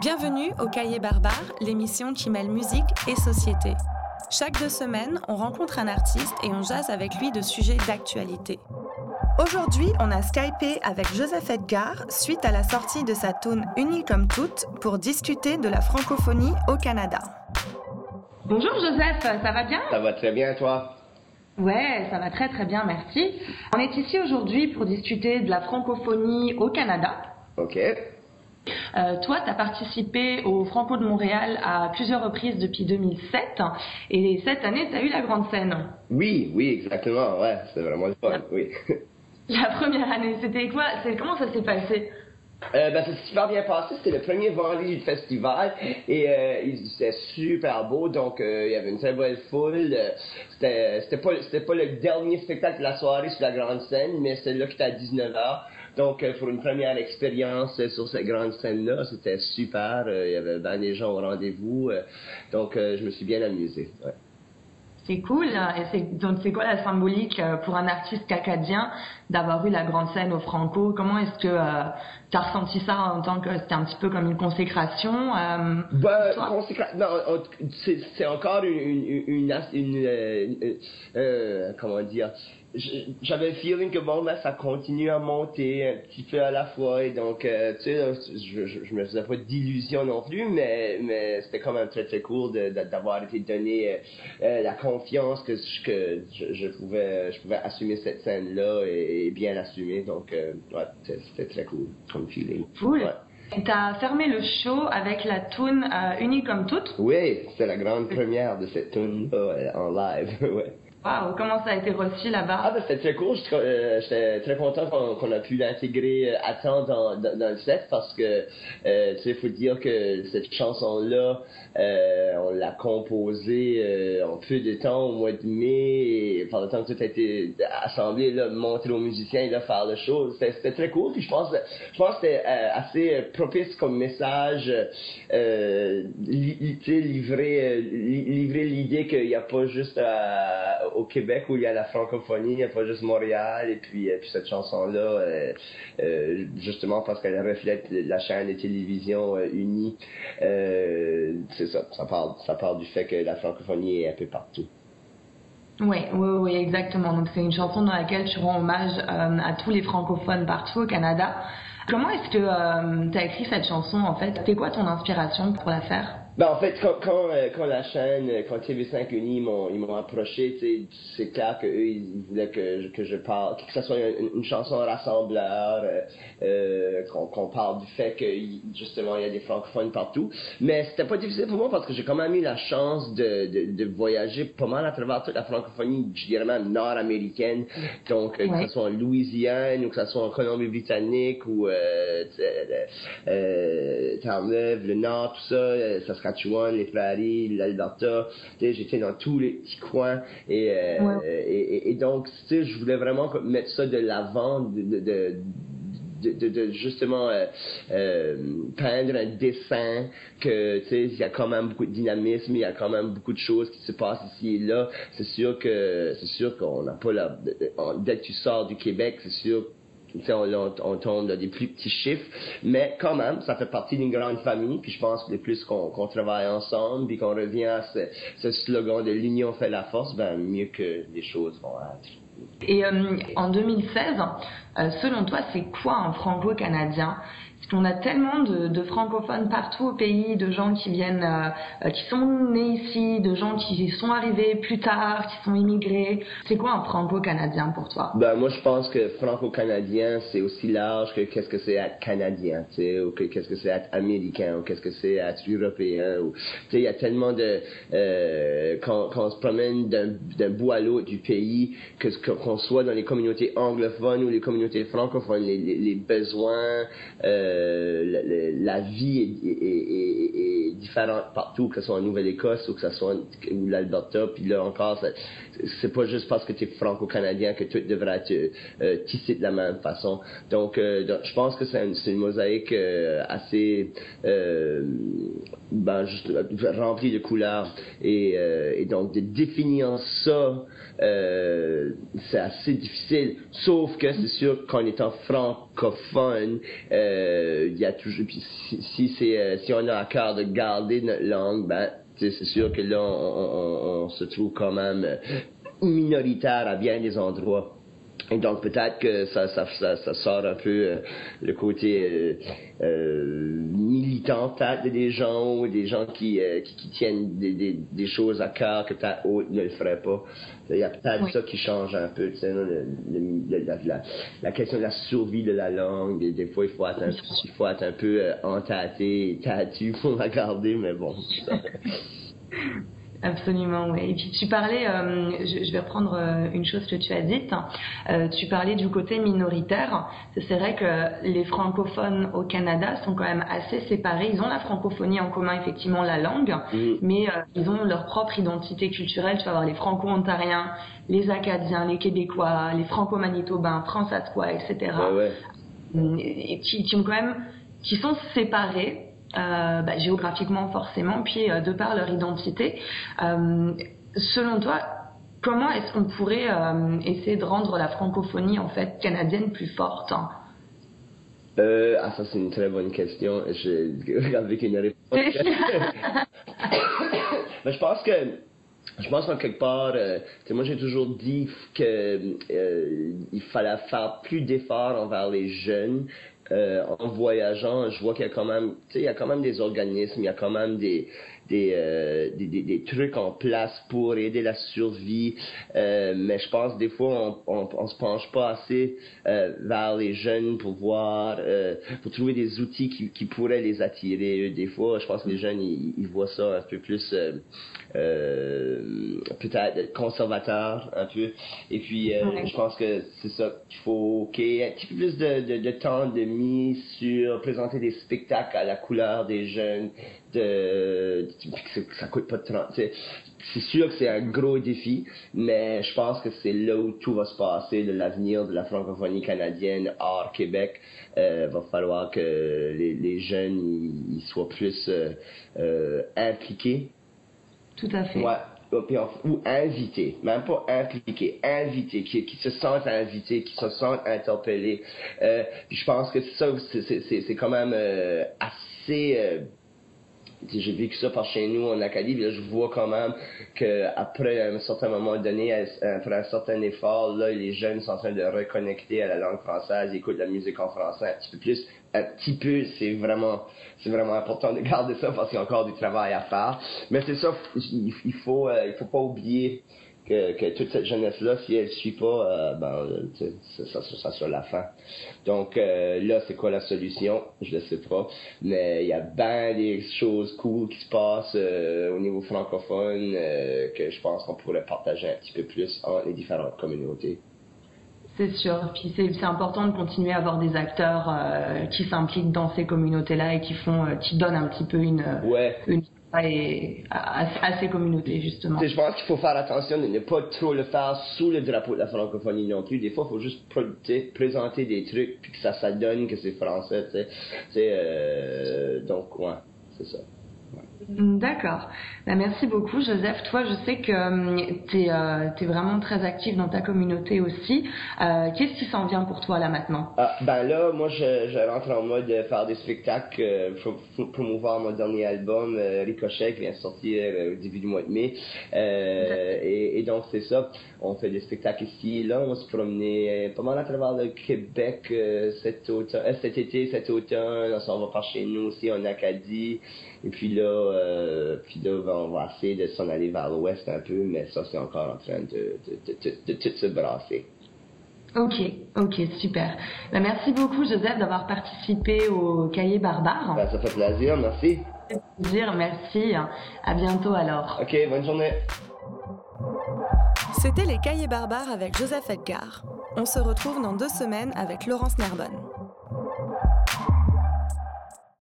Bienvenue au Cahier Barbare, l'émission qui mêle musique et société. Chaque deux semaines, on rencontre un artiste et on jase avec lui de sujets d'actualité. Aujourd'hui, on a Skypé avec Joseph Edgar suite à la sortie de sa tune Unie comme toutes pour discuter de la francophonie au Canada. Bonjour Joseph, ça va bien? Ça va très bien toi? Ouais, ça va très très bien, merci. On est ici aujourd'hui pour discuter de la francophonie au Canada. Ok. Euh, toi, tu as participé au Franco de Montréal à plusieurs reprises depuis 2007 et cette année, tu as eu la grande scène. Oui, oui, exactement, ouais, c'était vraiment le fun, oui. La première année, c'était quoi? C'est, Comment ça s'est passé? Euh, ben, c'est super bien passé. C'était le premier vendredi du festival et euh, c'était super beau. Donc, euh, il y avait une très belle foule. C'était, pas, pas le dernier spectacle de la soirée sur la grande scène, mais c'est là était à 19h. Donc, pour une première expérience sur cette grande scène-là, c'était super. Il y avait ben des gens au rendez-vous. donc, je me suis bien amusé. Ouais. C'est cool. Et donc, c'est quoi la symbolique euh, pour un artiste cacadien d'avoir eu la grande scène au Franco? Comment est-ce que euh, tu as ressenti ça en tant que c'était un petit peu comme une consécration euh, bah, non, c'est, encore une, une, une, une euh, euh, comment dire j'avais le feeling que bon, ben, ça continue à monter un petit peu à la fois. Et donc, euh, tu sais, je, je, me faisais pas d'illusions non plus, mais, mais c'était quand même très, très cool d'avoir été donné euh, euh, la confiance que, que je, je, pouvais, je pouvais assumer cette scène-là et, bien l'assumer. Donc, ouais, c'était très cool comme feeling. Cool. Tu as fermé le show avec la tune Unie comme toute. Oui, c'est la grande première de cette tune en live. ouais. Wow, comment ça a été reçu là-bas? Ah, ben, c'était très cool. Euh, j'étais très content qu'on a pu l'intégrer euh, à temps dans, dans, le set parce que, euh, tu sais, il faut dire que cette chanson-là, euh, on l'a composée euh, en peu de temps au mois de mai et pendant le temps que tout a été assemblé, là, montrer aux musiciens et là, faire le show. C'était très cool. Puis je pense, je pense que c'était assez propice comme message, euh, li, livrer, livrer l'idée qu'il n'y a pas juste à au Québec où il y a la francophonie, il n'y a pas juste Montréal, et puis, euh, puis cette chanson-là, euh, euh, justement parce qu'elle reflète la chaîne de télévision unie, c'est ça, ça parle, ça parle du fait que la francophonie est un peu partout. Oui, oui, oui, exactement. Donc c'est une chanson dans laquelle tu rends hommage à tous les francophones partout au Canada. Comment est-ce que tu as écrit cette chanson en fait? C'était quoi ton inspiration pour la faire? Ben, en fait, quand, quand, euh, quand, la chaîne, euh, quand TV5 Uni m'ont, ils m'ont approché, c'est clair qu'eux, ils voulaient que, que je parle, que ce soit une, chanson rassembleur, euh, euh qu'on, parle du fait que, justement, il y a des francophones partout. Mais c'était pas difficile pour moi parce que j'ai quand même eu la chance de, de, de voyager pas mal à travers toute la francophonie, je dirais même nord-américaine. Donc, que ce soit en Louisiane ou que ce soit en Colombie-Britannique ou, euh, euh, le Nord, tout ça, ça Saskatchewan, les prairies, l'Alberta. J'étais dans tous les petits coins. Et, euh, et, et, donc, je voulais vraiment mettre ça de l'avant, de, de, de de, justement euh, euh, peindre un dessin que tu sais il y a quand même beaucoup de dynamisme il y a quand même beaucoup de choses qui se passent ici et là c'est sûr que c'est sûr qu'on n'a pas la dès que tu sors du Québec c'est sûr on, on, tombe dans des plus petits chiffres, mais quand même, ça fait partie d'une grande famille, puis je pense que le plus qu'on travaille ensemble, puis qu'on revient à ce, slogan de l'union fait la force, ben mieux que les choses vont être. Et euh, en 2016, euh, selon toi, c'est quoi un franco-canadien? Qu'on a tellement de, francophones partout au pays, de gens qui viennent, euh, qui sont nés ici, de gens qui sont arrivés plus tard, qui sont immigrés. C'est quoi un franco-canadien pour toi? Ben moi je pense que franco-canadien c'est aussi large que qu'est-ce que c'est être canadien, tu sais, ou qu'est-ce que c'est être américain, ou qu'est-ce que c'est être européen. Tu sais, il y a tellement de euh, quand, quand on se promène d'un bout à l'autre du pays, que qu'on soit dans les communautés anglophones ou les communautés francophones, les, les, besoins. Euh, euh, la, vie est, différentes partout, que ce soit en Nouvelle-Écosse ou que ce soit ou l'Alberta, puis là encore, c'est pas juste parce que tu es franco-canadien que tout devrait être euh, tissé de la même façon. Donc, euh, je pense que c'est une, mosaïque euh, assez ben, juste, remplie de couleurs. Et, et donc, de définir ça, c'est assez difficile. Sauf que c'est sûr qu'en étant francophone, il y a toujours... si, si, c'est, si on a à cœur de garder notre langue, ben, c'est sûr que là, on, se trouve quand même minoritaire à bien des endroits. Et donc peut-être que ça, ça, ça, sort un peu euh, le côté euh, euh, militant peut-être des gens ou des gens qui, qui, tiennent des, des, des, choses à cœur que peut-être autres ne le feraient pas. Il y a peut-être ça qui change un peu, tu sais, la, la, question de la survie de la langue. Des, des fois, il faut être un, il faut être un peu entâté, tatu pour la garder, mais bon. Absolument, oui. Et puis tu parlais, euh, je, vais reprendre euh, une chose que tu as dite, euh, tu parlais du côté minoritaire. C'est vrai que les francophones au Canada sont quand même assez séparés. Ils ont la francophonie en commun, effectivement, la langue, mm. mais ils ont leur propre identité culturelle. Tu vas avoir les franco-ontariens, les acadiens, les québécois, les franco-manitobains, france-asquois, etc. Et qui, qui, ont quand même, qui sont séparés bah, géographiquement forcément, puis euh, de par leur identité. Euh, selon toi, comment est-ce qu'on pourrait essayer de rendre la francophonie en fait canadienne plus forte euh, ah, ça, c'est une très bonne question. Je, avec une réponse. Mais je pense que, je pense qu'en quelque part, euh, moi j'ai toujours dit qu'il euh, fallait faire plus d'efforts envers les jeunes euh, en voyageant, je vois qu'il y a quand même, tu sais, il y a quand même des organismes, il y a quand même des, des, euh, des, des, des, trucs en place pour aider la survie, euh, mais je pense des fois on, on, on se penche pas assez vers les jeunes pour voir, pour trouver des outils qui, qui pourraient les attirer. Des fois, je pense que les jeunes ils, ils voient ça un peu plus peut-être conservateur un peu. Et puis je pense que c'est ça qu'il faut qu'il y ait un petit peu plus de, de, de temps de sur présenter des spectacles à la couleur des jeunes, de, ça coûte pas de 30. C'est sûr que c'est un gros défi, mais je pense que c'est là où tout va se passer de l'avenir de la francophonie canadienne hors Québec. Euh, va falloir que les, les jeunes ils soient plus euh, euh, impliqués. Tout à fait. Ouais, ou invités, même pas impliqués, invités, qui, qui se sentent invités, qui se sentent interpellés. Euh, je pense que ça, c'est quand même euh, assez j'ai vécu ça par chez nous en Acadie, là, je vois quand même qu'après un certain moment donné, après un certain effort, là, les jeunes sont en train de reconnecter à la langue française, ils écoutent la musique en français un petit peu plus. Un petit peu, c'est vraiment, c'est vraiment important de garder ça parce qu'il y a encore du travail à faire. Mais c'est ça, il faut, euh, il faut pas oublier que, que toute cette jeunesse-là, si elle ne suit pas, euh, ben, ça, ça, ça, sera la fin. Donc euh, là, c'est quoi la solution? Je ne sais pas. Mais il y a bien des choses cool qui se passent euh, au niveau francophone que je pense qu'on pourrait partager un petit peu plus entre les différentes communautés. C'est sûr. Puis c'est important de continuer à avoir des acteurs qui s'impliquent dans ces communautés-là et qui font, qui donnent un petit peu une, ouais. une à, ces communautés, justement. Je pense qu'il faut faire attention de ne pas trop le faire sous le drapeau de la francophonie non plus. Des fois, il faut juste présenter des trucs puis que ça, ça donne que c'est français. tu sais. Euh, donc, ouais, c'est ça. D'accord. Bah, merci beaucoup, Joseph. Toi, je sais que hum, tu es, euh, vraiment très actif dans ta communauté aussi. Euh, qu'est-ce qui s'en vient pour toi là maintenant? Ah, Ben là, moi, je, je, rentre en mode de faire des spectacles pour, pour promouvoir mon dernier album, euh, Ricochet, qui vient de sortir au début du mois de mai. Et, et, donc, c'est ça. On fait des spectacles ici. Là, on va se promener pas mal à travers le Québec cet, automne, cet été, cet automne. On va par chez nous aussi en Acadie. Et puis là, euh, puis là, on va essayer de s'en aller vers l'ouest un peu, mais ça, c'est encore en train de, de, de, de, tout se brasser. Ok, ok, super. Ben, merci beaucoup, Joseph, d'avoir participé au Cahier Barbare. Ben, ça fait plaisir, merci. Ça fait plaisir, merci. À bientôt alors. Ok, bonne journée. C'était les Cahiers Barbares avec Joseph Edgar. On se retrouve dans deux semaines avec Laurence Nerbonne.